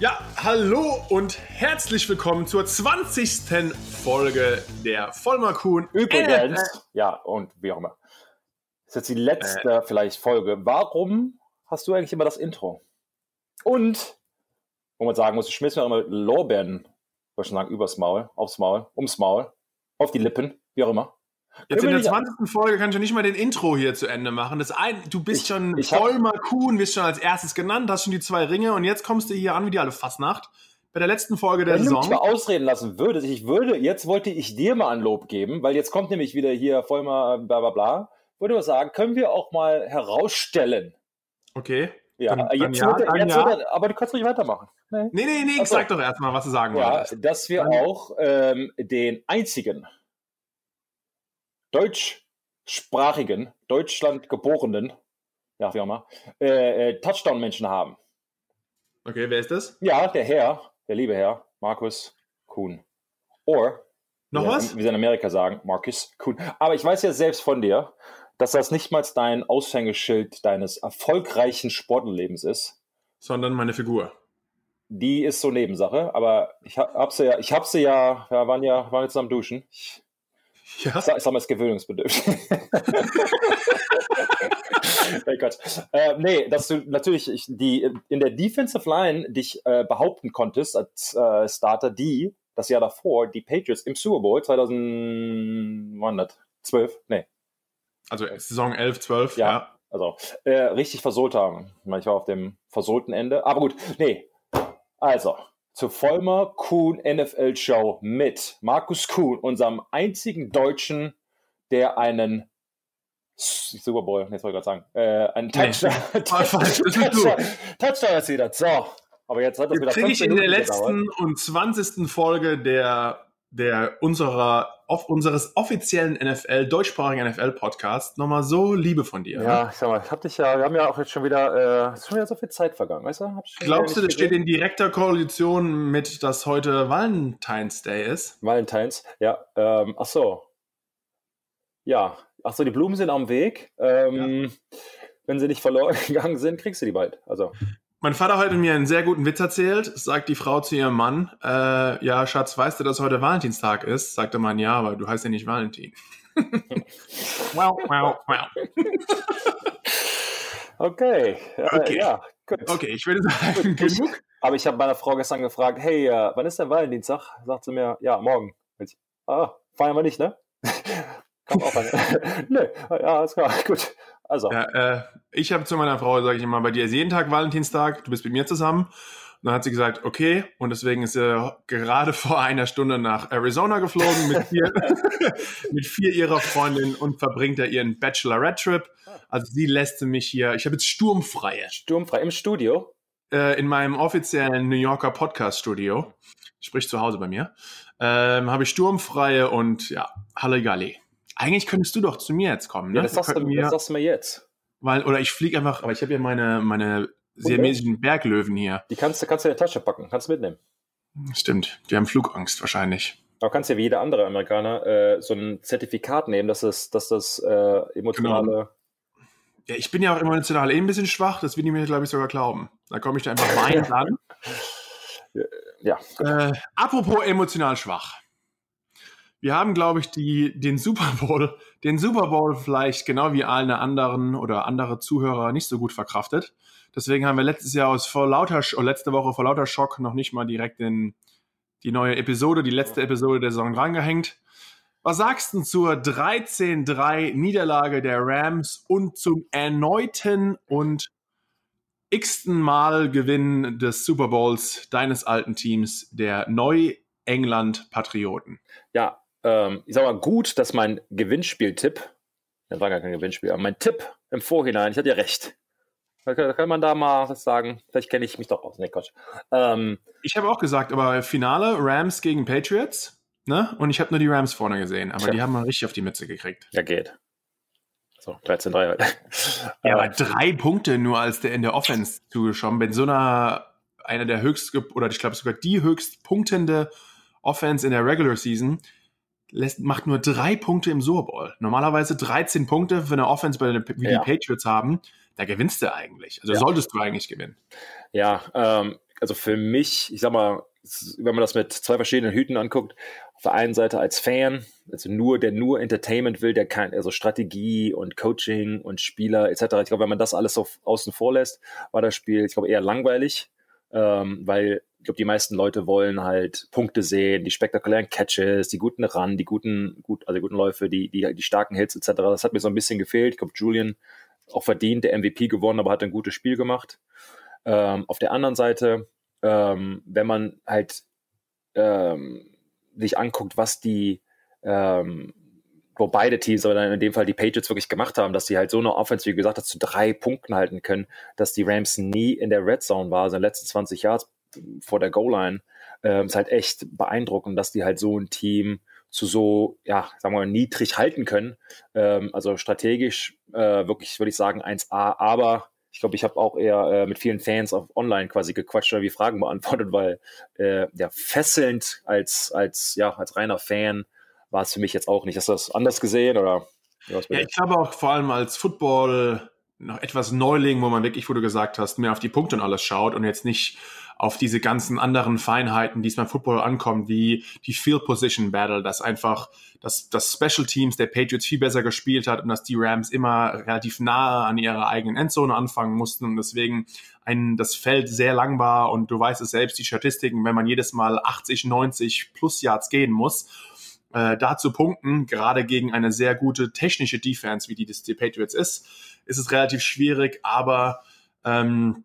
Ja, hallo und herzlich willkommen zur 20. Folge der Vollmerkuhn. Übrigens, äh, ja, und wie auch immer. Das ist jetzt die letzte äh, vielleicht Folge. Warum hast du eigentlich immer das Intro? Und, wo man sagen muss, ich schmiss mir immer Lorbeeren, würde ich schon sagen, übers Maul, aufs Maul, ums Maul, auf die Lippen, wie auch immer. Jetzt in der 20. Folge kann ich ja nicht mal den Intro hier zu Ende machen. Das ein, du bist ich, schon ich Vollmer Kuhn, wirst schon als erstes genannt, hast schon die zwei Ringe und jetzt kommst du hier an wie die alle Fastnacht. Bei der letzten Folge der Wenn Saison. Wenn du mich mal ausreden lassen würdest, ich würde, jetzt wollte ich dir mal ein Lob geben, weil jetzt kommt nämlich wieder hier Vollmer bla bla bla. Würde ich sagen, können wir auch mal herausstellen. Okay. Ja, dann, jetzt, ja, wird, jetzt ja. wird, aber du kannst ruhig weitermachen. Nee, nee, nee, nee also, sag doch erstmal, was du sagen ja, wolltest. Dass wir auch ähm, den einzigen deutschsprachigen, Deutschland geborenen, ja, wie auch immer, äh, äh, Touchdown-Menschen haben. Okay, wer ist das? Ja, der Herr, der liebe Herr, Markus Kuhn. Or, noch wie, was? Wie sie in Amerika sagen, Markus Kuhn. Aber ich weiß ja selbst von dir, dass das nicht mal dein Aushängeschild deines erfolgreichen Sportlebens ist. Sondern meine Figur. Die ist so Nebensache, aber ich hab sie ja, ich hab sie ja, wir waren ja, waren jetzt am Duschen. Ich ja. Ich sag mal, es ist gewöhnungsbedürftig. hey Gott. Äh, nee, dass du natürlich die, in der Defensive Line dich äh, behaupten konntest als äh, Starter, die das Jahr davor die Patriots im Super Bowl 2012, nee. Also Saison 11, 12, ja. ja. Also äh, richtig versohlt haben. Ich war auf dem versohlten Ende. Aber gut, nee. Also, zur Vollmer Kuhn NFL Show mit Markus Kuhn, unserem einzigen Deutschen, der einen Super Bowl, jetzt wollte ich gerade sagen, äh, einen Touchdown, nee. Touchdown, Touchdown erzielt hat. So, aber jetzt hat das wieder kriege ich in der letzten und 20. Folge der der unserer auf unseres offiziellen NFL deutschsprachigen NFL Podcast nochmal so Liebe von dir. Ja, ich sag mal, ich hab dich ja, wir haben ja auch jetzt schon wieder, äh, ist schon wieder so viel Zeit vergangen, weißt du? Glaubst du, das steht in direkter Koalition mit, dass heute Valentine's Day ist? Valentine's, ja. Ähm, ach so. Ja, ach so, die Blumen sind am Weg. Ähm, ja. Wenn sie nicht verloren gegangen sind, kriegst du die bald. Also. Mein Vater hat mir einen sehr guten Witz erzählt. Sagt die Frau zu ihrem Mann, äh, ja, Schatz, weißt du, dass heute Valentinstag ist? Sagte man, ja, aber du heißt ja nicht Valentin. wow, wow, wow. Okay, äh, okay. ja, gut. Okay, ich würde sagen, genug. Aber ich habe meiner Frau gestern gefragt, hey, äh, wann ist der Valentinstag? Sagt sie mir, ja, morgen. Ich, ah, feiern wir nicht, ne? Komm auch an. Nö, ja, alles klar, gut. Also. Ja, äh, ich habe zu meiner Frau, sage ich immer, bei dir ist jeden Tag Valentinstag, du bist mit mir zusammen. Und dann hat sie gesagt, okay. Und deswegen ist sie gerade vor einer Stunde nach Arizona geflogen mit vier, mit vier ihrer Freundinnen und verbringt da ihren Bachelorette-Trip. Also sie lässt mich hier, ich habe jetzt sturmfreie. Sturmfrei im Studio? Äh, in meinem offiziellen New Yorker Podcast-Studio. Sprich zu Hause bei mir. Ähm, habe ich sturmfreie und ja, Halligalli. Eigentlich könntest du doch zu mir jetzt kommen. Ne? Ja, das, sagst du, mir, das sagst du mir jetzt. Weil, oder ich fliege einfach, aber ich habe ja meine, meine siamesischen Berglöwen hier. Die kannst, kannst du in der Tasche packen, kannst du mitnehmen. Stimmt, die haben Flugangst wahrscheinlich. Aber kannst ja wie jeder andere Amerikaner äh, so ein Zertifikat nehmen, dass das, dass das äh, emotionale. Genau. Ja, ich bin ja auch emotional eh ein bisschen schwach, das will ich mir, glaube ich, sogar glauben. Da komme ich da einfach weinend an. Ja. Äh, apropos emotional schwach. Wir haben, glaube ich, die, den Super Bowl, den Super Bowl vielleicht genau wie alle anderen oder andere Zuhörer nicht so gut verkraftet. Deswegen haben wir letztes Jahr aus vor lauter, oder letzte Woche vor lauter Schock noch nicht mal direkt in die neue Episode, die letzte Episode der Saison drangehängt. Was sagst du zur 13-3 Niederlage der Rams und zum erneuten und x-ten Mal Gewinn des Super Bowls deines alten Teams, der Neu-England-Patrioten? Ja, ähm, ich sag mal, gut, dass mein Gewinnspieltipp, das war gar kein Gewinnspiel, aber mein Tipp im Vorhinein, ich hatte ja recht. Da kann man da mal was sagen. Vielleicht kenne ich mich doch aus. Nee, Quatsch. Ähm, ich habe auch gesagt, aber Finale Rams gegen Patriots, ne? Und ich habe nur die Rams vorne gesehen, aber ja. die haben mal richtig auf die Mütze gekriegt. Ja, geht. So, 13-3 halt. Ja, aber drei Punkte nur als der in der Offense zugeschoben. Bei so einer, einer der höchst, oder ich glaube sogar die höchst punktende Offense in der Regular Season, lässt, macht nur drei Punkte im Super Bowl. Normalerweise 13 Punkte für eine Offense, bei wie ja. die Patriots haben. Da gewinnst du eigentlich. Also ja. solltest du eigentlich gewinnen. Ja, ähm, also für mich, ich sag mal, wenn man das mit zwei verschiedenen Hüten anguckt, auf der einen Seite als Fan, also nur, der nur Entertainment will, der kein, also Strategie und Coaching und Spieler etc. Ich glaube, wenn man das alles so außen vor lässt, war das Spiel, ich glaube, eher langweilig, ähm, weil ich glaube, die meisten Leute wollen halt Punkte sehen, die spektakulären Catches, die guten Run, die guten, gut, also die guten Läufe, die, die, die starken Hits etc. Das hat mir so ein bisschen gefehlt. Ich glaube, Julian auch verdient, der MVP gewonnen, aber hat ein gutes Spiel gemacht. Ähm, auf der anderen Seite, ähm, wenn man halt ähm, sich anguckt, was die, ähm, wo beide Teams, aber in dem Fall die Patriots wirklich gemacht haben, dass sie halt so eine Offense, wie gesagt, zu drei Punkten halten können, dass die Rams nie in der Red Zone war, also in den letzten 20 Jahren vor der Goal-Line, ähm, ist halt echt beeindruckend, dass die halt so ein Team zu so, ja, sagen wir mal, niedrig halten können. Ähm, also strategisch äh, wirklich, würde ich sagen, 1A, aber ich glaube, ich habe auch eher äh, mit vielen Fans auf online quasi gequatscht oder wie Fragen beantwortet, weil äh, ja, fesselnd als, als, ja, als reiner Fan war es für mich jetzt auch nicht. Hast du das anders gesehen oder? Ja, ich glaube auch vor allem als Football noch etwas Neuling, wo man wirklich, wo du gesagt hast, mehr auf die Punkte und alles schaut und jetzt nicht auf diese ganzen anderen Feinheiten, die es beim Football ankommt, wie die Field Position Battle, dass einfach dass das Special Teams der Patriots viel besser gespielt hat und dass die Rams immer relativ nahe an ihrer eigenen Endzone anfangen mussten und deswegen ein, das Feld sehr lang war und du weißt es selbst, die Statistiken, wenn man jedes Mal 80, 90 plus Yards gehen muss, äh, da zu punkten, gerade gegen eine sehr gute technische Defense, wie die des Patriots ist, ist es relativ schwierig, aber ähm,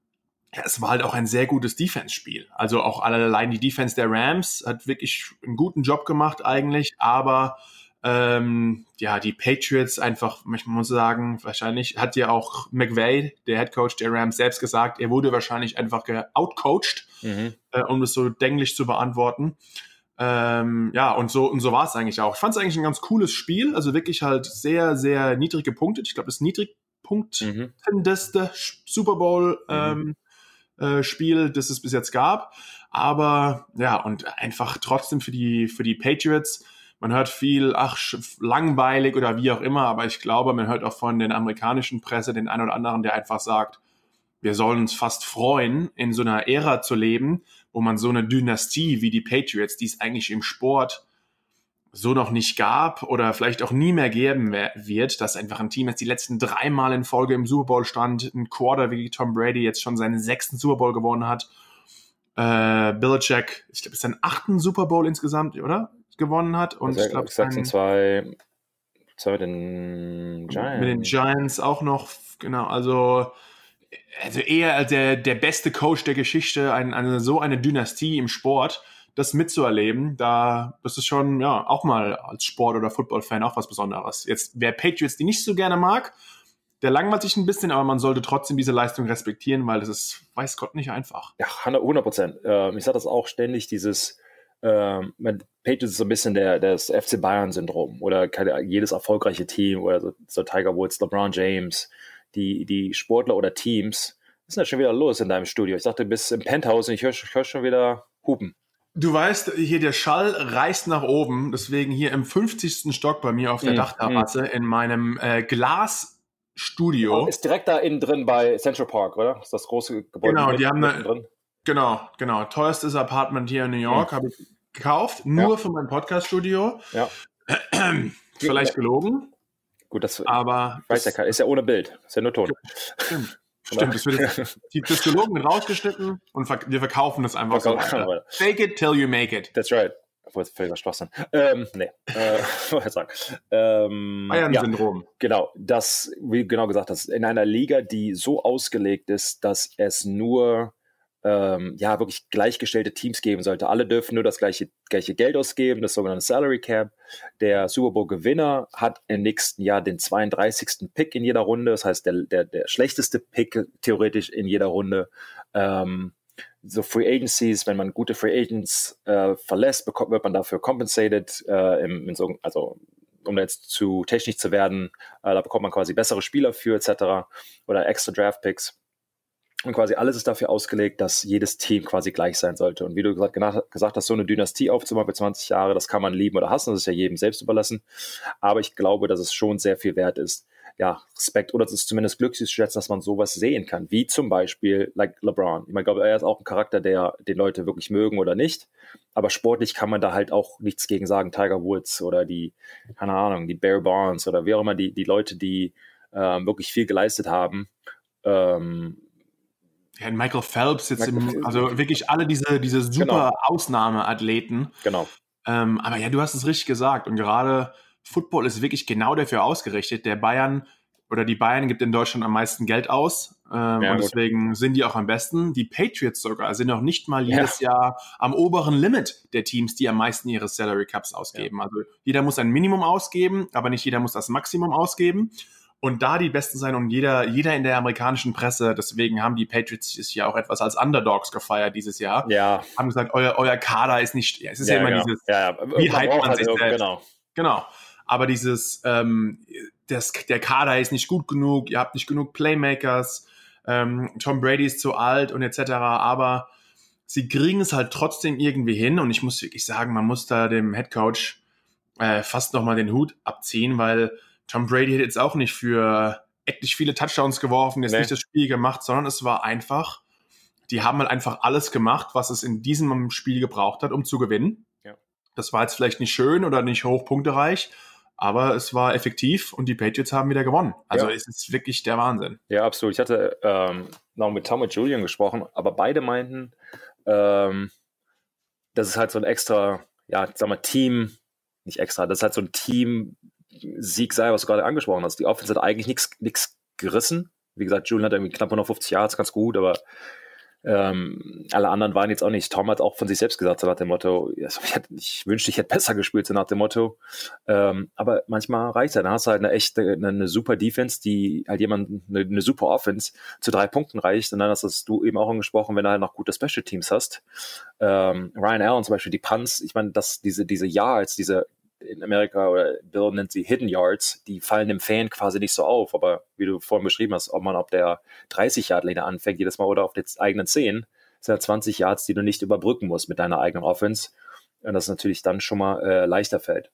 ja, es war halt auch ein sehr gutes Defense-Spiel. Also auch allein die Defense der Rams hat wirklich einen guten Job gemacht eigentlich, aber ähm, ja, die Patriots einfach, ich muss sagen, wahrscheinlich hat ja auch McVay, der Head Coach der Rams, selbst gesagt, er wurde wahrscheinlich einfach outcoached, mhm. äh, um das so denklich zu beantworten. Ähm, ja, und so, und so war es eigentlich auch. Ich fand es eigentlich ein ganz cooles Spiel, also wirklich halt sehr, sehr niedrig gepunktet. Ich glaube, das niedrigpunktendeste mhm. Super Bowl mhm. ähm, äh, Spiel, das es bis jetzt gab. Aber ja, und einfach trotzdem für die, für die Patriots. Man hört viel, ach, langweilig oder wie auch immer, aber ich glaube, man hört auch von den amerikanischen Presse den einen oder anderen, der einfach sagt, wir sollen uns fast freuen, in so einer Ära zu leben, wo man so eine Dynastie wie die Patriots, die es eigentlich im Sport so noch nicht gab oder vielleicht auch nie mehr geben wird, dass einfach ein Team jetzt die letzten dreimal in Folge im Super Bowl stand, ein Quarter wie Tom Brady jetzt schon seinen sechsten Super Bowl gewonnen hat. Äh, Belichick, ich glaube, ist sein achten Super Bowl insgesamt, oder? Gewonnen hat. Und also, ich glaube, 6 und 2 mit den Giants. Mit den Giants auch noch, genau, also also eher der, der beste Coach der Geschichte, ein, eine, so eine Dynastie im Sport das mitzuerleben, da, das ist schon, ja, auch mal als Sport- oder Football-Fan auch was Besonderes. Jetzt, wer Patriots die nicht so gerne mag, der langweilt sich ein bisschen, aber man sollte trotzdem diese Leistung respektieren, weil das ist, weiß Gott, nicht einfach. Ja, 100 Prozent. Ähm, ich sage das auch ständig, dieses, ähm, Patriots ist so ein bisschen der, das FC Bayern-Syndrom oder jedes erfolgreiche Team oder so, so Tiger Woods, LeBron James, die, die Sportler oder Teams, was ist denn da schon wieder los in deinem Studio? Ich dachte, du bist im Penthouse und ich höre hör schon wieder Hupen. Du weißt, hier der Schall reißt nach oben, deswegen hier im 50. Stock bei mir auf der mm, Dachterrasse mm. in meinem äh, Glasstudio. Oh, ist direkt da innen drin bei Central Park, oder? Ist das große Gebäude? Genau, die haben eine, drin? Genau, genau. Teuerstes Apartment hier in New York mm. habe ich gekauft, nur ja. für mein Podcaststudio. Ja. Vielleicht gelogen. Gut, das aber weiß ja ist ja ohne Bild, ist ja nur Ton. Stimmt. Stimmt, das wird die Psychologen rausgeschnitten und wir verkaufen das einfach so. Fake it till you make it. That's right. Obwohl es völliger Schwachsinn. Ähm, nee, äh, wollte sagen. Ähm, Bayern-Syndrom. Ja, genau, das, wie genau gesagt hast, in einer Liga, die so ausgelegt ist, dass es nur ähm, ja, wirklich gleichgestellte Teams geben sollte. Alle dürfen nur das gleiche, gleiche Geld ausgeben, das sogenannte Salary Cap. Der Super Bowl-Gewinner hat im nächsten Jahr den 32. Pick in jeder Runde, das heißt der, der, der schlechteste Pick theoretisch in jeder Runde. Ähm, so Free Agencies, wenn man gute Free Agents äh, verlässt, bekommt, wird man dafür compensated, äh, im, in so, also um jetzt zu technisch zu werden, äh, da bekommt man quasi bessere Spieler für etc. oder extra Draft Picks. Und quasi alles ist dafür ausgelegt, dass jedes Team quasi gleich sein sollte. Und wie du gesagt, gesagt hast, so eine Dynastie aufzubauen für 20 Jahre, das kann man lieben oder hassen, das ist ja jedem selbst überlassen. Aber ich glaube, dass es schon sehr viel wert ist, ja, Respekt oder es ist zumindest glücklich zu schätzen, dass man sowas sehen kann, wie zum Beispiel like LeBron. Ich meine, glaube, er ist auch ein Charakter, der den Leute wirklich mögen oder nicht, aber sportlich kann man da halt auch nichts gegen sagen. Tiger Woods oder die, keine Ahnung, die Bear Bonds oder wie auch immer, die, die Leute, die ähm, wirklich viel geleistet haben. Ähm, ja, Michael Phelps jetzt im, also wirklich alle diese, diese super genau. Ausnahmeathleten. Genau. Ähm, aber ja, du hast es richtig gesagt. Und gerade Football ist wirklich genau dafür ausgerichtet. Der Bayern oder die Bayern gibt in Deutschland am meisten Geld aus. Ähm, ja, und deswegen gut. sind die auch am besten. Die Patriots sogar sind noch nicht mal jedes ja. Jahr am oberen Limit der Teams, die am meisten ihre Salary Cups ausgeben. Ja. Also jeder muss ein Minimum ausgeben, aber nicht jeder muss das Maximum ausgeben und da die Besten sein und jeder, jeder in der amerikanischen Presse, deswegen haben die Patriots dieses Jahr auch etwas als Underdogs gefeiert dieses Jahr. Ja. Haben gesagt, euer, euer Kader ist nicht, es ist ja, ja immer genau. dieses, ja, ja. wie hype man halt sich selbst. Genau. Genau. Aber dieses, ähm, das, der Kader ist nicht gut genug, ihr habt nicht genug Playmakers, ähm, Tom Brady ist zu alt und etc. Aber sie kriegen es halt trotzdem irgendwie hin und ich muss wirklich sagen, man muss da dem Head Coach äh, fast nochmal den Hut abziehen, weil Tom Brady hat jetzt auch nicht für etlich viele Touchdowns geworfen, jetzt nee. nicht das Spiel gemacht, sondern es war einfach, die haben halt einfach alles gemacht, was es in diesem Spiel gebraucht hat, um zu gewinnen. Ja. Das war jetzt vielleicht nicht schön oder nicht hochpunktereich, aber es war effektiv und die Patriots haben wieder gewonnen. Also ja. es ist wirklich der Wahnsinn. Ja, absolut. Ich hatte ähm, noch mit Tom und Julian gesprochen, aber beide meinten, ähm, das ist halt so ein extra, ja, sag mal, Team, nicht extra, das ist halt so ein Team, Sieg sei, was du gerade angesprochen hast. Die Offense hat eigentlich nichts gerissen. Wie gesagt, Julian hat irgendwie knapp 150 Yards, ganz gut, aber ähm, alle anderen waren jetzt auch nicht. Tom hat auch von sich selbst gesagt, so nach dem Motto, ich, wünschte, ich hätte besser gespielt, so nach dem Motto. Ähm, aber manchmal reicht es. Dann hast du halt eine echte, eine, eine super Defense, die halt jemand, eine, eine, super Offense zu drei Punkten reicht. Und dann hast du eben auch angesprochen, wenn du halt noch gute Special Teams hast. Ähm, Ryan Allen zum Beispiel, die Punts, ich meine, dass diese, diese Yards, diese in Amerika oder Bill nennt sie Hidden Yards, die fallen dem Fan quasi nicht so auf. Aber wie du vorhin beschrieben hast, ob man auf der 30 Yard Linie anfängt jedes Mal oder auf den eigenen 10, sind ja 20 Yards, die du nicht überbrücken musst mit deiner eigenen Offense. Und das natürlich dann schon mal äh, leichter fällt.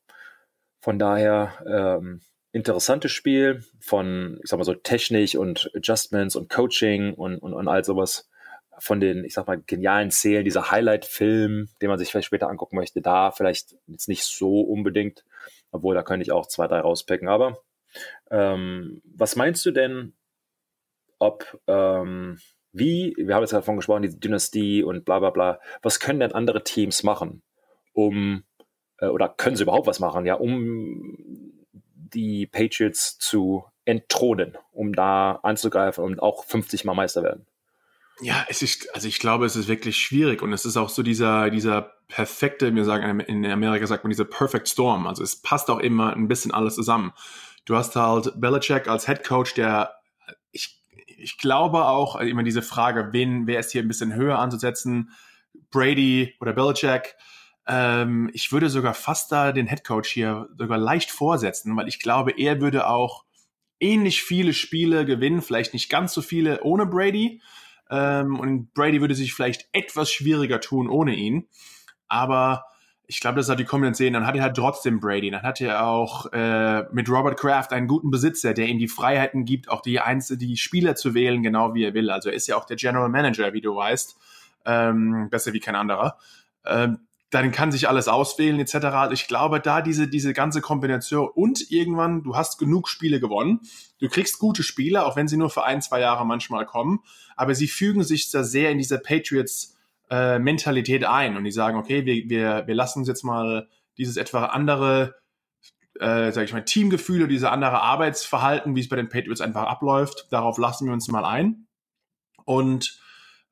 Von daher ähm, interessantes Spiel von, ich sag mal so, Technik und Adjustments und Coaching und, und, und all sowas von den, ich sag mal, genialen Szenen, dieser Highlight-Film, den man sich vielleicht später angucken möchte, da vielleicht jetzt nicht so unbedingt, obwohl da könnte ich auch zwei, drei rauspicken. Aber ähm, was meinst du denn, ob, ähm, wie, wir haben jetzt davon gesprochen, diese Dynastie und bla bla bla, was können denn andere Teams machen, um, äh, oder können sie überhaupt was machen, ja, um die Patriots zu entthronen, um da anzugreifen und auch 50 Mal Meister werden? Ja, es ist, also ich glaube, es ist wirklich schwierig und es ist auch so dieser, dieser perfekte, wir sagen, in Amerika sagt man dieser Perfect Storm. Also es passt auch immer ein bisschen alles zusammen. Du hast halt Belichick als Head Coach, der, ich, ich glaube auch, also immer diese Frage, wen, wer ist hier ein bisschen höher anzusetzen? Brady oder Belichick? Ähm, ich würde sogar fast da den Head Coach hier sogar leicht vorsetzen, weil ich glaube, er würde auch ähnlich viele Spiele gewinnen, vielleicht nicht ganz so viele ohne Brady, ähm, und Brady würde sich vielleicht etwas schwieriger tun ohne ihn. Aber ich glaube, das hat die Kombination. Dann hat er halt trotzdem Brady. Dann hat er auch äh, mit Robert Kraft einen guten Besitzer, der ihm die Freiheiten gibt, auch die Einzel die Spieler zu wählen, genau wie er will. Also er ist ja auch der General Manager, wie du weißt. Ähm, besser wie kein anderer. Ähm, dann kann sich alles auswählen etc. Also ich glaube, da diese, diese ganze Kombination und irgendwann, du hast genug Spiele gewonnen, du kriegst gute Spiele, auch wenn sie nur für ein, zwei Jahre manchmal kommen, aber sie fügen sich da sehr in diese Patriots äh, ein und die sagen, okay, wir, wir, wir lassen uns jetzt mal dieses etwa andere, äh, sag ich mal, Teamgefühl oder diese andere Arbeitsverhalten, wie es bei den Patriots einfach abläuft, darauf lassen wir uns mal ein. Und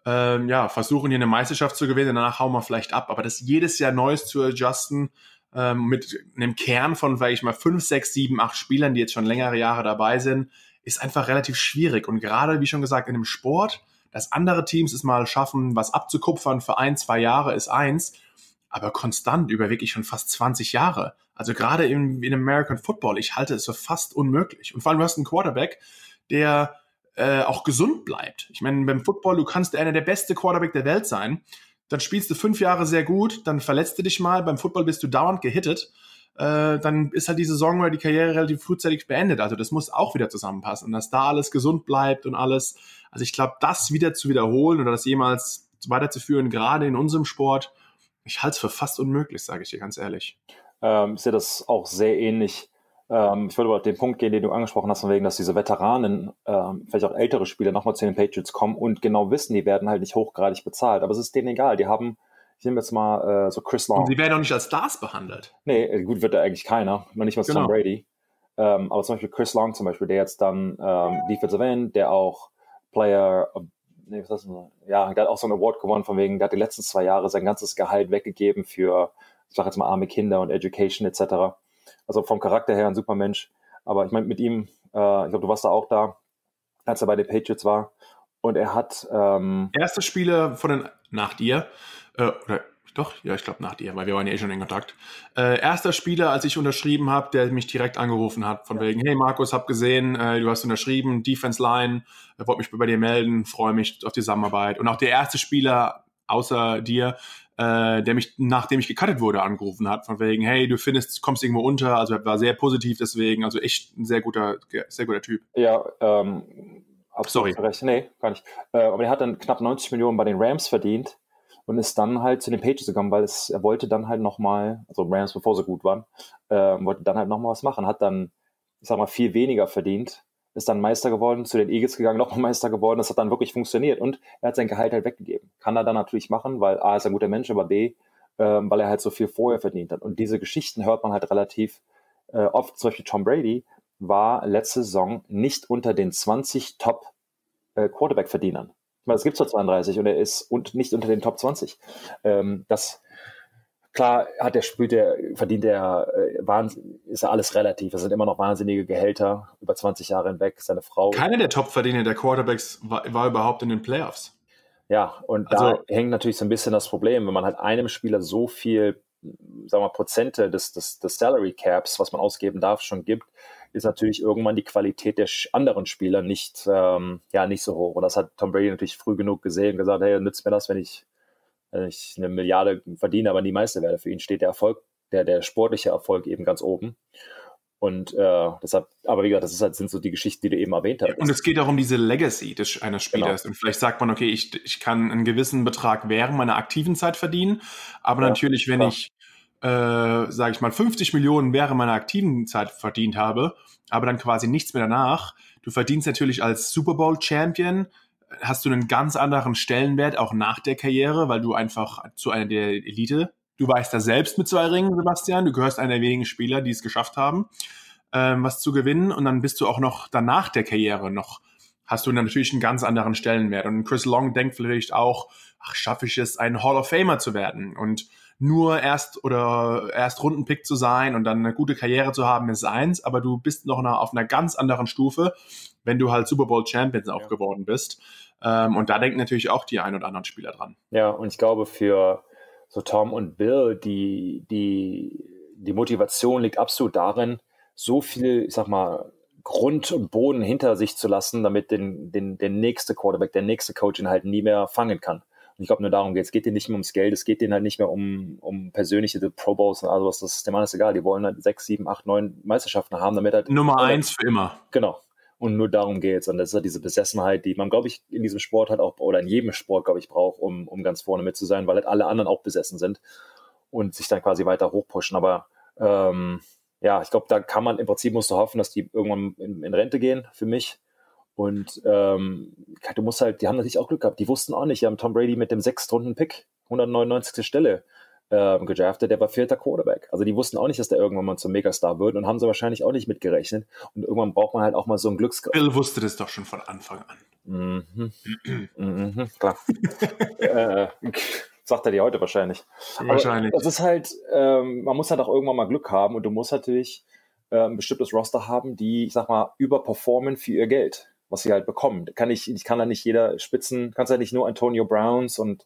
ähm, ja, versuchen hier eine Meisterschaft zu gewinnen, danach hauen wir vielleicht ab. Aber das jedes Jahr Neues zu adjusten, ähm, mit einem Kern von, sag ich mal, fünf, sechs, sieben, acht Spielern, die jetzt schon längere Jahre dabei sind, ist einfach relativ schwierig. Und gerade, wie schon gesagt, in dem Sport, dass andere Teams es mal schaffen, was abzukupfern für ein, zwei Jahre ist eins, aber konstant über wirklich schon fast 20 Jahre. Also gerade in, in American Football, ich halte es für fast unmöglich. Und vor allem, du hast einen Quarterback, der äh, auch gesund bleibt. Ich meine, beim Football, du kannst einer der beste Quarterback der Welt sein, dann spielst du fünf Jahre sehr gut, dann verletzt du dich mal, beim Football bist du dauernd gehittet. äh, dann ist halt die Saison oder die Karriere relativ frühzeitig beendet. Also das muss auch wieder zusammenpassen. Und dass da alles gesund bleibt und alles. Also ich glaube, das wieder zu wiederholen oder das jemals weiterzuführen, gerade in unserem Sport, ich halte es für fast unmöglich, sage ich dir ganz ehrlich. Ähm, ich sehe das auch sehr ähnlich. Ähm, ich würde aber auf den Punkt gehen, den du angesprochen hast, von wegen, dass diese Veteranen, ähm, vielleicht auch ältere Spieler, nochmal zu den Patriots kommen und genau wissen, die werden halt nicht hochgradig bezahlt. Aber es ist denen egal. Die haben, ich nehme jetzt mal äh, so Chris Long. Und sie werden auch nicht als Stars behandelt. Nee, äh, gut wird da eigentlich keiner. Noch nicht mal genau. Tom Brady. Ähm, aber zum Beispiel Chris Long zum Beispiel, der jetzt dann ähm, Defensive End, der auch Player nee, was ist das? Ja, der hat auch so einen Award gewonnen, von wegen, der hat die letzten zwei Jahre sein ganzes Gehalt weggegeben für, ich sag jetzt mal, arme Kinder und Education etc. Also vom Charakter her ein super Mensch. Aber ich meine, mit ihm, äh, ich glaube, du warst da auch da, als er bei den Patriots war. Und er hat. Ähm, Erste Spiele von den, nach dir, äh, oder doch, ja, ich glaube nach dir, weil wir waren ja eh schon in Kontakt. Äh, erster Spieler, als ich unterschrieben habe, der mich direkt angerufen hat, von ja. wegen, hey Markus, hab gesehen, äh, du hast unterschrieben, Defense Line, äh, wollte mich bei dir melden, freue mich auf die Zusammenarbeit. Und auch der erste Spieler außer dir, äh, der mich, nachdem ich gecuttet wurde, angerufen hat, von wegen, hey, du findest, kommst irgendwo unter, also er war sehr positiv deswegen, also echt ein sehr guter, sehr guter Typ. Ja, ähm, Sorry. recht. Nee, gar nicht. Äh, aber er hat dann knapp 90 Millionen bei den Rams verdient und ist dann halt zu den Pages gekommen, weil es, er wollte dann halt nochmal, also Rams, bevor sie gut waren, äh, wollte dann halt nochmal was machen, hat dann, ich sag mal, viel weniger verdient, ist dann Meister geworden, zu den Eagles gegangen, nochmal Meister geworden, das hat dann wirklich funktioniert und er hat sein Gehalt halt weggegeben. Kann er dann natürlich machen, weil A ist ein guter Mensch, aber B, äh, weil er halt so viel vorher verdient hat. Und diese Geschichten hört man halt relativ äh, oft, zum Beispiel Tom Brady war letzte Saison nicht unter den 20 Top äh, Quarterback-Verdienern meine, es gibt zwar 32 und er ist und nicht unter den Top 20. Ähm, das klar hat der spielt der verdient er äh, ist ja alles relativ. Das sind immer noch wahnsinnige Gehälter über 20 Jahre hinweg. Seine Frau. Keiner der Top-Verdiener der Quarterbacks war, war, überhaupt in den Playoffs. Ja, und also, da hängt natürlich so ein bisschen das Problem, wenn man halt einem Spieler so viel, sagen wir, Prozente des, des, des Salary Caps, was man ausgeben darf, schon gibt, ist natürlich irgendwann die Qualität der anderen Spieler nicht, ähm, ja, nicht so hoch. Und das hat Tom Brady natürlich früh genug gesehen und gesagt, hey, nützt mir das, wenn ich, ich eine Milliarde verdiene, aber nie Meister werde. Für ihn steht der Erfolg, der, der sportliche Erfolg eben ganz oben. Und äh, deshalb, aber wie gesagt, das ist halt, sind so die Geschichten, die du eben erwähnt hast. Und es geht auch um diese Legacy des, eines Spielers. Genau. Und vielleicht sagt man, okay, ich, ich kann einen gewissen Betrag während meiner aktiven Zeit verdienen, aber ja, natürlich, wenn klar. ich äh, sage ich mal, 50 Millionen während meiner aktiven Zeit verdient habe, aber dann quasi nichts mehr danach. Du verdienst natürlich als Super Bowl Champion, hast du einen ganz anderen Stellenwert auch nach der Karriere, weil du einfach zu einer der Elite, du weißt da selbst mit zwei Ringen, Sebastian, du gehörst einer der wenigen Spieler, die es geschafft haben, ähm, was zu gewinnen. Und dann bist du auch noch danach der Karriere noch, hast du natürlich einen ganz anderen Stellenwert. Und Chris Long denkt vielleicht auch, ach, schaffe ich es, ein Hall of Famer zu werden? Und nur erst oder erst Rundenpick zu sein und dann eine gute Karriere zu haben, ist eins, aber du bist noch auf einer ganz anderen Stufe, wenn du halt Super Bowl Champions auch geworden bist. Ähm, und da denken natürlich auch die ein oder anderen Spieler dran. Ja, und ich glaube, für so Tom und Bill, die, die, die Motivation liegt absolut darin, so viel, ich sag mal, Grund und Boden hinter sich zu lassen, damit den, den, der nächste Quarterback, der nächste Coach ihn halt nie mehr fangen kann. Und ich glaube, nur darum geht es. geht denen nicht mehr ums Geld, es geht denen halt nicht mehr um, um persönliche Pro Bowls und alles, das ist dem alles egal. Die wollen halt sechs, sieben, acht, neun Meisterschaften haben, damit halt. Nummer eins für immer. Genau. Und nur darum geht es. Und das ist halt diese Besessenheit, die man, glaube ich, in diesem Sport halt auch, oder in jedem Sport, glaube ich, braucht, um, um ganz vorne mit zu sein, weil halt alle anderen auch besessen sind und sich dann quasi weiter hochpushen. Aber ähm, ja, ich glaube, da kann man im Prinzip musst du hoffen, dass die irgendwann in, in Rente gehen, für mich. Und ähm, du musst halt, die haben natürlich auch Glück gehabt. Die wussten auch nicht, die haben Tom Brady mit dem sechstrunden-Pick, 199. Stelle, ähm, gedraftet, der war vierter Quarterback. Also die wussten auch nicht, dass der irgendwann mal zum Megastar wird und haben sie wahrscheinlich auch nicht mitgerechnet. Und irgendwann braucht man halt auch mal so einen Glücksgriff. Bill wusste das doch schon von Anfang an. Mhm. mhm, klar. äh, sagt er dir heute wahrscheinlich. Wahrscheinlich. Aber das ist halt, ähm, man muss halt auch irgendwann mal Glück haben und du musst natürlich äh, ein bestimmtes Roster haben, die, ich sag mal, überperformen für ihr Geld was sie halt bekommen. Kann ich, ich kann da nicht jeder Spitzen, kannst ja nicht nur Antonio Browns und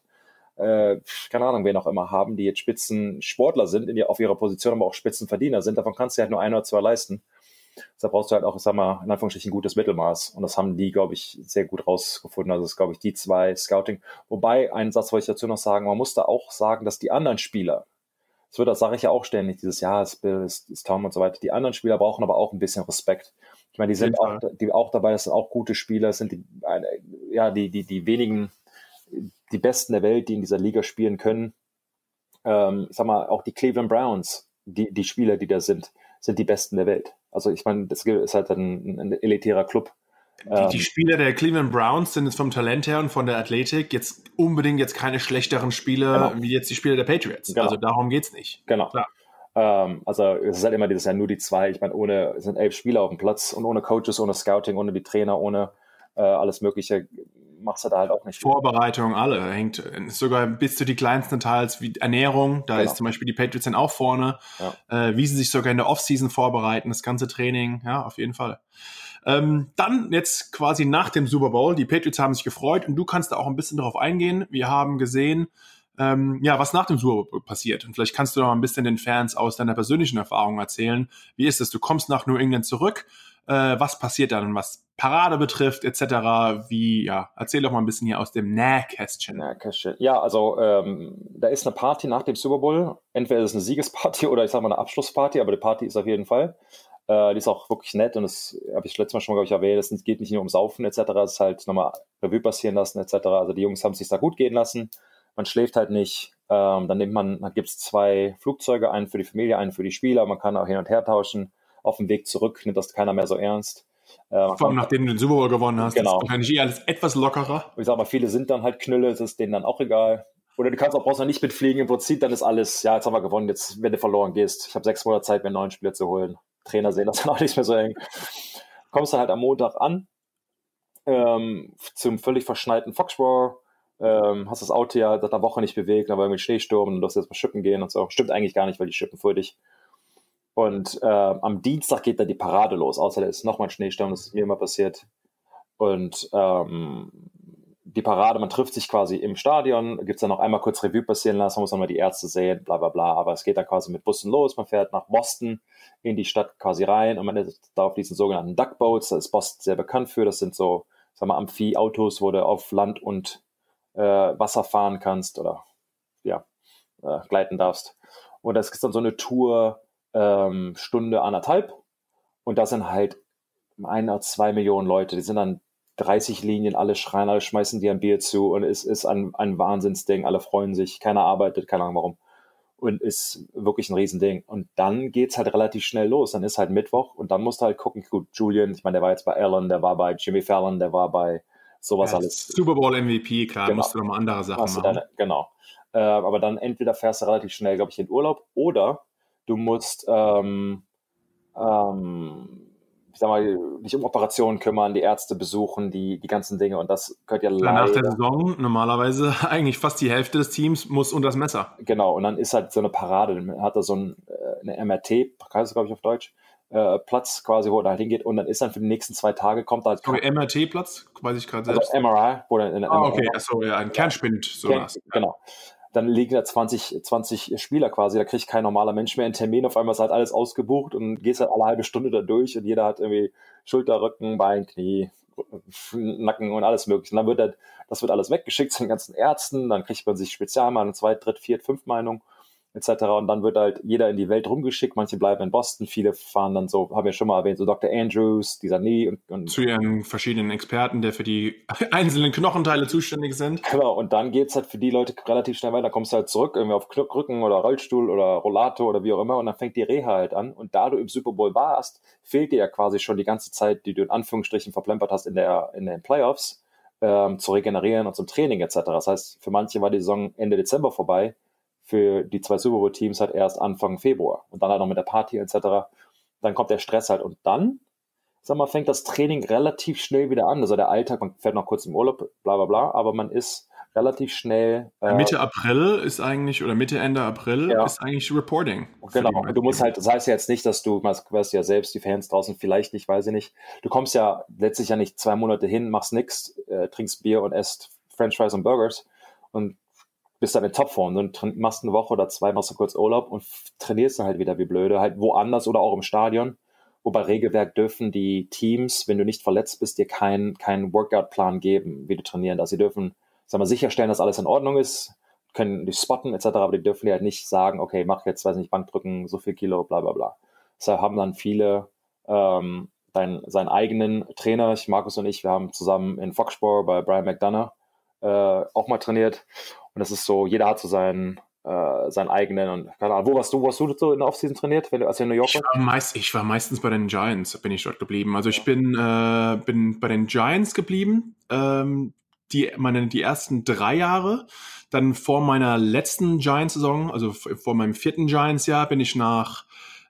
äh, keine Ahnung, wen auch immer haben, die jetzt Spitzensportler sind, in, auf ihrer Position, aber auch Spitzenverdiener sind. Davon kannst du halt nur ein oder zwei leisten. Da brauchst du halt auch, sag mal, in Anführungsstrichen ein gutes Mittelmaß. Und das haben die, glaube ich, sehr gut rausgefunden. Also das ist, glaube ich, die zwei Scouting. Wobei, einen Satz wollte ich dazu noch sagen, man muss da auch sagen, dass die anderen Spieler, Es wird, das sage ich ja auch ständig, dieses Jahr ist Bill, ist, ist Tom und so weiter. Die anderen Spieler brauchen aber auch ein bisschen Respekt. Ich meine, die sind auch, die auch dabei, das sind auch gute Spieler, das sind die, ja, die, die, die wenigen, die Besten der Welt, die in dieser Liga spielen können. Ähm, ich sag mal, auch die Cleveland Browns, die, die Spieler, die da sind, sind die Besten der Welt. Also ich meine, das ist halt ein, ein elitärer Club. Die, die, ähm, Spieler der Cleveland Browns sind jetzt vom Talent her und von der Athletik jetzt unbedingt jetzt keine schlechteren Spieler genau. wie jetzt die Spieler der Patriots. Genau. Also darum geht es nicht. Genau. Ähm, also es ist halt immer dieses Jahr nur die zwei. Ich meine, ohne es sind elf Spieler auf dem Platz und ohne Coaches, ohne Scouting, ohne die Trainer, ohne äh, alles Mögliche machst du da halt auch nicht. Vorbereitung, alle. Hängt sogar bis zu die kleinsten Details wie Ernährung. Da genau. ist zum Beispiel die Patriots dann auch vorne. Ja. Äh, wie sie sich sogar in der Offseason vorbereiten, das ganze Training. Ja, auf jeden Fall. Ähm, dann jetzt quasi nach dem Super Bowl. Die Patriots haben sich gefreut und du kannst da auch ein bisschen darauf eingehen. Wir haben gesehen, ähm, ja, was nach dem Super Bowl passiert. Und vielleicht kannst du noch ein bisschen den Fans aus deiner persönlichen Erfahrung erzählen. Wie ist es? Du kommst nach New England zurück. Äh, was passiert dann, was Parade betrifft, etc. Wie, ja, erzähl doch mal ein bisschen hier aus dem Nähkästchen. Nähkästchen. Ja, also ähm, da ist eine Party nach dem Super Bowl. Entweder ist es eine Siegesparty oder ich sag mal eine Abschlussparty, aber die Party ist auf jeden Fall. Äh, die ist auch wirklich nett und das habe ich letztes Mal schon, glaube ich, erwähnt. Es geht nicht nur um Saufen etc. Es ist halt nochmal Revue passieren lassen etc. Also die Jungs haben es sich da gut gehen lassen. Man schläft halt nicht. Ähm, dann nimmt man, dann gibt es zwei Flugzeuge, einen für die Familie, einen für die Spieler. Man kann auch hin und her tauschen. Auf dem Weg zurück nimmt das keiner mehr so ernst. Äh, Vor allem nachdem du den Super Bowl gewonnen hast, genau. ist wahrscheinlich eh alles etwas lockerer. Ich sag mal, viele sind dann halt Knülle, es ist denen dann auch egal. Oder du kannst auch brauchst noch nicht mitfliegen, im Prinzip dann ist alles, ja, jetzt haben wir gewonnen, jetzt, wenn du verloren gehst. Ich habe sechs Monate Zeit, mir einen neuen Spieler zu holen. Trainer sehen das dann auch nicht mehr so eng. Kommst dann halt am Montag an, ähm, zum völlig verschneiten Foxborough, ähm, hast das Auto ja seit einer Woche nicht bewegt, aber irgendwie Schneesturm und du darfst jetzt mal schippen gehen und so. Stimmt eigentlich gar nicht, weil die schippen für dich. Und äh, am Dienstag geht dann die Parade los, außer da ist nochmal ein Schneesturm, das ist mir immer passiert. Und ähm, die Parade, man trifft sich quasi im Stadion, gibt es dann noch einmal kurz Revue passieren lassen, muss nochmal die Ärzte sehen, bla bla bla. Aber es geht dann quasi mit Bussen los, man fährt nach Boston in die Stadt quasi rein und man ist da auf diesen sogenannten Duckboats, da ist Boston sehr bekannt für, das sind so, sagen wir, Amphi-Autos, wo du auf Land und äh, Wasser fahren kannst oder ja, äh, gleiten darfst. Und das ist dann so eine Tour, ähm, Stunde anderthalb und da sind halt ein oder zwei Millionen Leute, die sind dann 30 Linien, alle schreien, alle schmeißen dir ein Bier zu und es ist ein, ein Wahnsinnsding, alle freuen sich, keiner arbeitet, keine Ahnung warum. Und ist wirklich ein Riesending. Und dann geht's halt relativ schnell los. Dann ist halt Mittwoch und dann musst du halt gucken, gut, Julian, ich meine, der war jetzt bei Alan, der war bei Jimmy Fallon, der war bei sowas ja, alles. Super Bowl MVP, klar, genau. musst du nochmal andere Sachen machen. Deine, genau. Äh, aber dann entweder fährst du relativ schnell, glaube ich, in Urlaub oder du musst ähm, ähm, ich sag mal, dich um Operationen kümmern, die Ärzte besuchen, die, die ganzen Dinge und das gehört ja leider. Nach der Saison normalerweise eigentlich fast die Hälfte des Teams muss unter das Messer. Genau, und dann ist halt so eine Parade, dann hat er so ein, äh, eine MRT, heißt es glaube ich auf Deutsch, äh, Platz quasi, wo er halt hingeht und dann ist dann für die nächsten zwei Tage kommt halt. Okay, MRT-Platz, weiß ich gerade also selbst. Also MRI, wo dann in der ah, okay, achso, ja, ein Kernspind, so Kern, Genau dann liegen da 20, 20 Spieler quasi, da kriegt kein normaler Mensch mehr einen Termin, auf einmal ist halt alles ausgebucht und gehst halt alle halbe Stunde da durch und jeder hat irgendwie Schulter, Rücken, Bein, Knie, Nacken und alles mögliche. Und dann wird halt, das wird alles weggeschickt zu den ganzen Ärzten, dann kriegt man sich Spezialmeinung, zwei, dritt, viert, fünf Meinung etc. Und dann wird halt jeder in die Welt rumgeschickt. Manche bleiben in Boston, viele fahren dann so, haben wir schon mal erwähnt, so Dr. Andrews, dieser Nie und, und zu ihren verschiedenen Experten, der für die einzelnen Knochenteile zuständig sind. Genau, und dann geht es halt für die Leute relativ schnell weiter. Da kommst du halt zurück, irgendwie auf Rücken oder Rollstuhl oder Rollator oder wie auch immer, und dann fängt die Reha halt an. Und da du im Super Bowl warst, fehlt dir ja quasi schon die ganze Zeit, die du in Anführungsstrichen verplempert hast in, der, in den Playoffs, ähm, zu regenerieren und zum Training etc. Das heißt, für manche war die Saison Ende Dezember vorbei für die zwei Super Bowl-Teams halt erst Anfang Februar und dann halt noch mit der Party etc. Dann kommt der Stress halt und dann, sag mal, fängt das Training relativ schnell wieder an. Also der Alltag, man fährt noch kurz im Urlaub, bla bla bla, aber man ist relativ schnell. Äh, Mitte April ist eigentlich, oder Mitte, Ende April ja. ist eigentlich Reporting. Genau, du musst halt, das heißt ja jetzt nicht, dass du, weißt ja selbst, die Fans draußen vielleicht nicht, weiß ich nicht. Du kommst ja letztlich ja nicht zwei Monate hin, machst nix, äh, trinkst Bier und esst French Fries und Burgers und bist dann in Topform und machst eine Woche oder zwei, machst du kurz Urlaub und trainierst dann halt wieder wie blöde, halt woanders oder auch im Stadion. Wobei Regelwerk dürfen die Teams, wenn du nicht verletzt bist, dir keinen kein Workout-Plan geben, wie du trainieren darfst. Sie dürfen, sag mal, sicherstellen, dass alles in Ordnung ist, können die spotten etc., aber die dürfen halt nicht sagen, okay, mach jetzt, weiß nicht, Bankdrücken, so viel Kilo, bla bla bla. Deshalb haben dann viele ähm, dein, seinen eigenen Trainer, ich, Markus und ich, wir haben zusammen in Foxborough bei Brian McDonough äh, auch mal trainiert. Und das ist so, jeder hat so seinen, äh, seinen eigenen und keine Ahnung. Wo warst du, wo hast du so in der Offseason trainiert, wenn du, als in New York ich war? Meist, ich war meistens bei den Giants, bin ich dort geblieben. Also ich bin, äh, bin bei den Giants geblieben. Ähm, die, meine, die ersten drei Jahre. Dann vor meiner letzten Giants-Saison, also vor meinem vierten Giants-Jahr, bin ich nach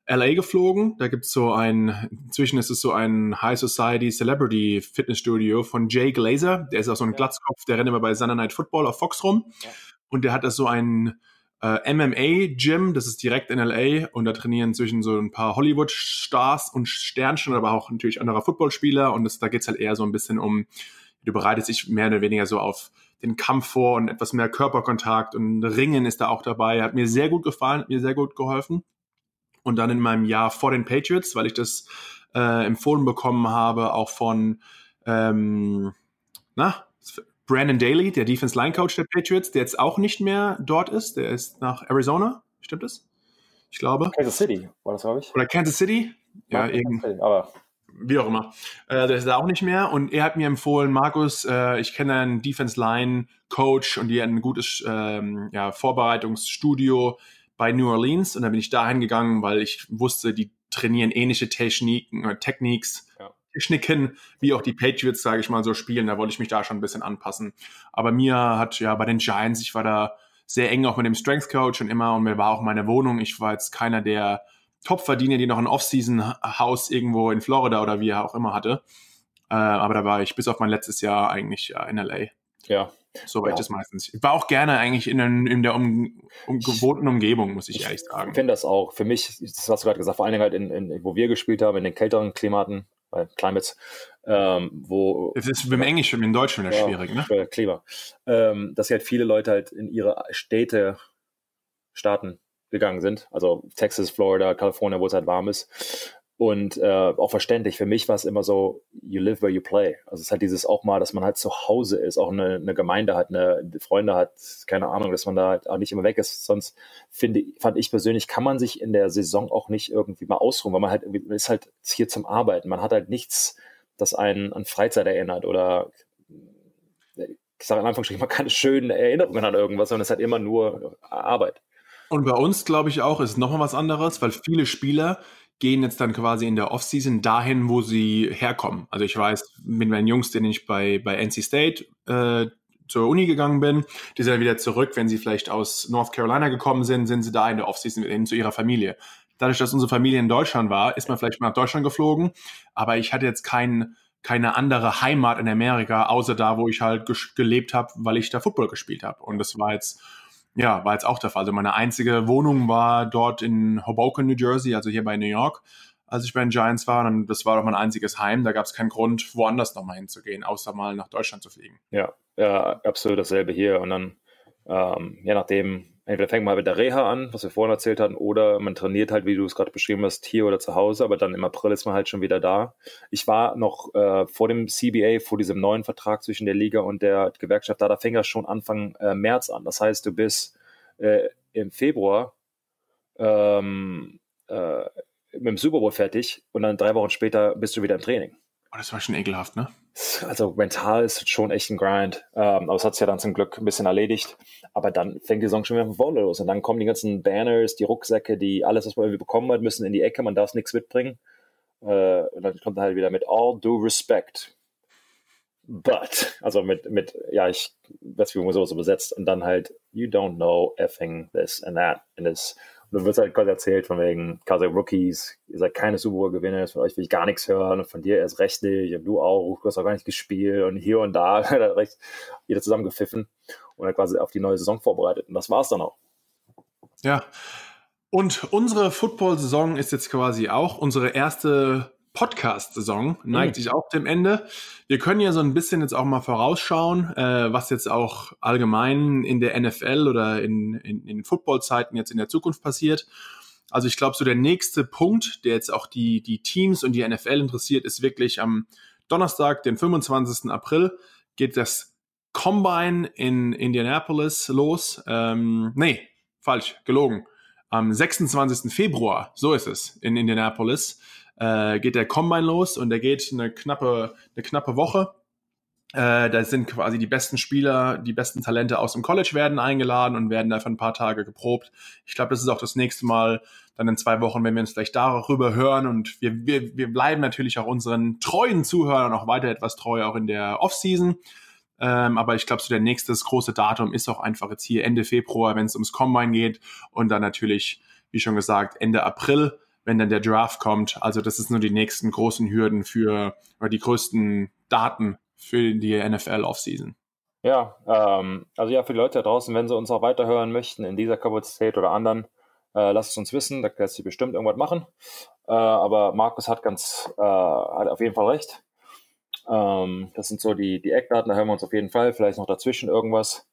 LA geflogen. Da gibt's so ein, inzwischen ist es so ein High Society Celebrity Fitnessstudio von Jay Glazer. Der ist auch so ein ja. Glatzkopf, der rennt immer bei Sunday Night Football auf Fox rum. Ja. Und der hat da so ein äh, MMA-Gym, das ist direkt in LA. Und da trainieren inzwischen so ein paar Hollywood-Stars und Sternchen, aber auch natürlich anderer Footballspieler. Und das, da geht's halt eher so ein bisschen um du bereitest dich mehr oder weniger so auf den Kampf vor und etwas mehr Körperkontakt und Ringen ist da auch dabei. Hat mir sehr gut gefallen, hat mir sehr gut geholfen. Und dann in meinem Jahr vor den Patriots, weil ich das äh, empfohlen bekommen habe, auch von ähm, na, Brandon Daly, der Defense Line Coach der Patriots, der jetzt auch nicht mehr dort ist. Der ist nach Arizona, stimmt das? Ich glaube. Kansas City war das, glaube ich. Oder Kansas City? Ja, ja irgendwie. Aber wie auch immer. Äh, der ist da auch nicht mehr. Und er hat mir empfohlen, Markus, äh, ich kenne einen Defense Line Coach und die hat ein gutes ähm, ja, Vorbereitungsstudio bei New Orleans. Und dann bin ich dahin gegangen, weil ich wusste, die trainieren ähnliche Techniken, äh, Techniques, ja. Techniken, wie auch die Patriots, sage ich mal, so spielen. Da wollte ich mich da schon ein bisschen anpassen. Aber mir hat ja bei den Giants, ich war da sehr eng auch mit dem Strength Coach und immer und mir war auch meine Wohnung. Ich war jetzt keiner, der Top-Verdiener, die noch ein Off-Season-Haus irgendwo in Florida oder wie er auch immer hatte. Äh, aber da war ich bis auf mein letztes Jahr eigentlich ja, in LA. Ja. So war ja. das meistens. Ich war auch gerne eigentlich in, in der um, um, gewohnten Umgebung, muss ich, ich ehrlich sagen. Ich finde das auch. Für mich, das hast du gerade gesagt, vor allen Dingen halt in, in, wo wir gespielt haben, in den kälteren Klimaten, äh, Climates, ähm, wo. Das ist im Englischen, im Deutschen wieder ja, schwierig, ne? Klima. Ähm, dass halt viele Leute halt in ihre Städte starten gegangen sind. Also Texas, Florida, Kalifornien, wo es halt warm ist. Und äh, auch verständlich, für mich war es immer so, you live where you play. Also es halt dieses auch mal, dass man halt zu Hause ist, auch eine, eine Gemeinde hat, eine Freunde hat, keine Ahnung, dass man da halt auch nicht immer weg ist. Sonst finde, fand ich persönlich, kann man sich in der Saison auch nicht irgendwie mal ausruhen, weil man halt man ist halt hier zum Arbeiten. Man hat halt nichts, das einen an Freizeit erinnert oder ich sage in Anführungsstrichen, man keine schönen Erinnerungen an irgendwas, sondern es halt immer nur Arbeit. Und bei uns, glaube ich, auch ist nochmal was anderes, weil viele Spieler gehen jetzt dann quasi in der Offseason dahin, wo sie herkommen. Also ich weiß, mit meinen Jungs, denen ich bei, bei NC State äh, zur Uni gegangen bin, die sind dann wieder zurück, wenn sie vielleicht aus North Carolina gekommen sind, sind sie da in der Offseason hin zu ihrer Familie. Dadurch, dass unsere Familie in Deutschland war, ist man vielleicht mal nach Deutschland geflogen, aber ich hatte jetzt kein, keine andere Heimat in Amerika, außer da, wo ich halt gelebt habe, weil ich da Football gespielt habe. Und das war jetzt ja, war jetzt auch der Fall. Also meine einzige Wohnung war dort in Hoboken, New Jersey, also hier bei New York, als ich bei den Giants war. Und das war doch mein einziges Heim. Da gab es keinen Grund, woanders nochmal hinzugehen, außer mal nach Deutschland zu fliegen. Ja, ja, absolut dasselbe hier. Und dann, ähm, je nachdem, entweder fängt man halt mit der Reha an, was wir vorhin erzählt hatten, oder man trainiert halt, wie du es gerade beschrieben hast, hier oder zu Hause, aber dann im April ist man halt schon wieder da. Ich war noch äh, vor dem CBA, vor diesem neuen Vertrag zwischen der Liga und der Gewerkschaft da, da fing das schon Anfang äh, März an. Das heißt, du bist äh, im Februar ähm, äh, mit dem Super Bowl fertig und dann drei Wochen später bist du wieder im Training. Oh, das war schon ekelhaft, ne? Also mental ist es schon echt ein Grind. Ähm, aber es hat sich ja dann zum Glück ein bisschen erledigt. Aber dann fängt die Saison schon wieder von vorne los. Und dann kommen die ganzen Banners, die Rucksäcke, die alles, was man irgendwie bekommen hat, müssen in die Ecke. Man darf nichts mitbringen. Äh, und dann kommt halt wieder mit all due respect. But, also mit, mit, ja, ich weiß, wie man sowas so besetzt. Und dann halt, you don't know effing this and that. And und dann wird halt quasi erzählt von wegen, quasi Rookies, ihr seid keine Super Bowl-Gewinner, von euch will ich gar nichts hören und von dir erst recht nicht und du auch, du hast auch gar nicht gespielt und hier und da hat recht jeder zusammengepfiffen und hat quasi auf die neue Saison vorbereitet. Und das war's dann auch. Ja. Und unsere Football-Saison ist jetzt quasi auch unsere erste Podcast-Saison neigt mhm. sich auch dem Ende. Wir können ja so ein bisschen jetzt auch mal vorausschauen, äh, was jetzt auch allgemein in der NFL oder in, in, in Football-Zeiten jetzt in der Zukunft passiert. Also ich glaube, so der nächste Punkt, der jetzt auch die, die Teams und die NFL interessiert, ist wirklich am Donnerstag, den 25. April, geht das Combine in Indianapolis los. Ähm, nee, falsch, gelogen. Am 26. Februar, so ist es, in Indianapolis, äh, geht der Combine los und der geht eine knappe, eine knappe Woche. Äh, da sind quasi die besten Spieler, die besten Talente aus dem College werden eingeladen und werden einfach ein paar Tage geprobt. Ich glaube, das ist auch das nächste Mal, dann in zwei Wochen, wenn wir uns vielleicht darüber hören. Und wir, wir, wir bleiben natürlich auch unseren treuen Zuhörern auch weiter etwas treu, auch in der Offseason. Ähm, aber ich glaube, so der nächste große Datum ist auch einfach jetzt hier Ende Februar, wenn es ums Combine geht. Und dann natürlich, wie schon gesagt, Ende April, wenn dann der Draft kommt. Also das ist nur die nächsten großen Hürden für, oder die größten Daten für die NFL Offseason. Ja, ähm, also ja, für die Leute da draußen, wenn sie uns auch weiterhören möchten in dieser Kapazität oder anderen, äh, lasst es uns wissen, da lässt sich bestimmt irgendwas machen. Äh, aber Markus hat ganz, äh, hat auf jeden Fall recht. Ähm, das sind so die, die Eckdaten, da hören wir uns auf jeden Fall, vielleicht noch dazwischen irgendwas.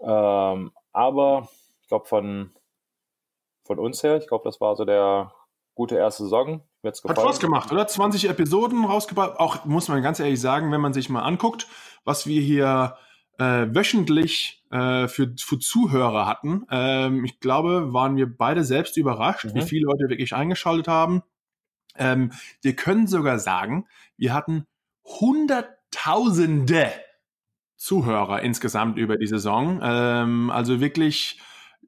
Ähm, aber ich glaube von, von uns her, ich glaube, das war so der gute erste Saison. Hat Spaß gemacht, oder? 20 Episoden rausgebracht. Auch muss man ganz ehrlich sagen, wenn man sich mal anguckt, was wir hier äh, wöchentlich äh, für, für Zuhörer hatten. Ähm, ich glaube, waren wir beide selbst überrascht, mhm. wie viele Leute wirklich eingeschaltet haben. Ähm, wir können sogar sagen, wir hatten Hunderttausende Zuhörer insgesamt über die Saison. Ähm, also wirklich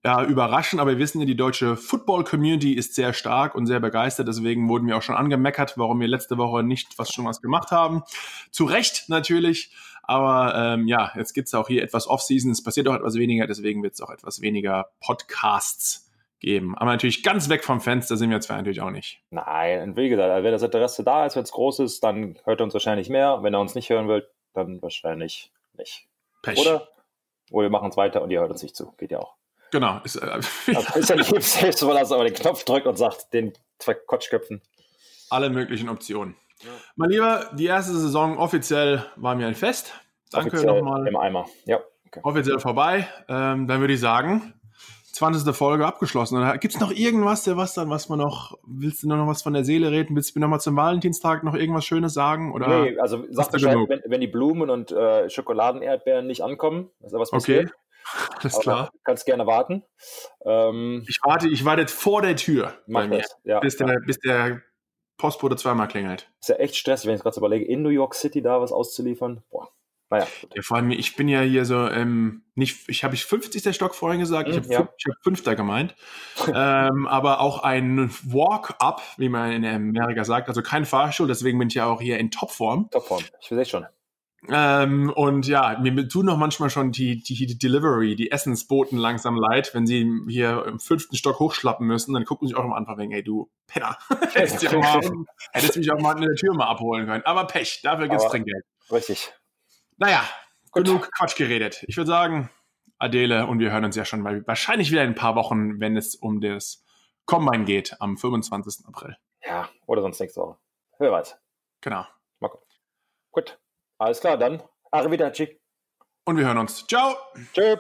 ja, überraschen, aber wir wissen ja, die deutsche Football-Community ist sehr stark und sehr begeistert. Deswegen wurden wir auch schon angemeckert, warum wir letzte Woche nicht was schon was gemacht haben. Zu Recht natürlich. Aber ähm, ja, jetzt gibt's auch hier etwas Off-Season. Es passiert auch etwas weniger, deswegen wird es auch etwas weniger Podcasts geben. Aber natürlich ganz weg vom Fenster sind wir zwar natürlich auch nicht. Nein, und wie gesagt, wenn das Interesse da ist, wenn es groß ist, dann hört er uns wahrscheinlich mehr. Wenn er uns nicht hören will, dann wahrscheinlich nicht. Pech. Oder? Oder wir machen es weiter und ihr hört uns nicht zu. Geht ja auch. Genau. Ist, äh, also ist ja nicht selbst, weil er aber den Knopf drückt und sagt, den zwei Kotschköpfen. Alle möglichen Optionen. Ja. Mein Lieber, die erste Saison offiziell war mir ein Fest. Danke nochmal. Im Eimer. Ja. Okay. Offiziell vorbei. Ähm, dann würde ich sagen, 20. Folge abgeschlossen. Gibt es noch irgendwas, der was dann, was man noch, willst du noch was von der Seele reden? Willst du mir noch mal zum Valentinstag noch irgendwas Schönes sagen? Oder nee, also sag Bescheid, wenn, wenn, die Blumen und äh, Schokoladenerdbeeren nicht ankommen, ist da was passiert. Okay. Alles klar. Du kannst gerne warten. Ähm, ich warte, ich warte vor der Tür bei mir, ja, bis, der, ja. bis der Postbote zweimal klingelt. Ist ja echt stressig, wenn ich gerade so überlege, in New York City da was auszuliefern. Boah. Naja. Ja, vor allem, ich bin ja hier so, ähm, nicht, ich habe ich 50. Stock vorhin gesagt, ich habe ja. hab Fünfter gemeint. ähm, aber auch ein Walk-up, wie man in Amerika sagt, also kein Fahrstuhl, deswegen bin ich ja auch hier in Topform. Topform, ich sehe schon. Ähm, und ja, mir tun noch manchmal schon die, die, die Delivery, die Essensboten langsam leid, wenn sie hier im fünften Stock hochschlappen müssen, dann gucken sie auch am Anfang, ey, du Penner, hättest, du mal, hättest mich auch mal in der Tür mal abholen können. Aber Pech, dafür gibt's Trinkgeld. Richtig. Naja, Gut. genug Quatsch geredet. Ich würde sagen, Adele, und wir hören uns ja schon mal wahrscheinlich wieder in ein paar Wochen, wenn es um das Combine geht, am 25. April. Ja, oder sonst nächste Woche. Wer weiß. Genau. Mal gucken. Gut. Alles klar, dann arrivederci. Und wir hören uns. Ciao. Tschüss.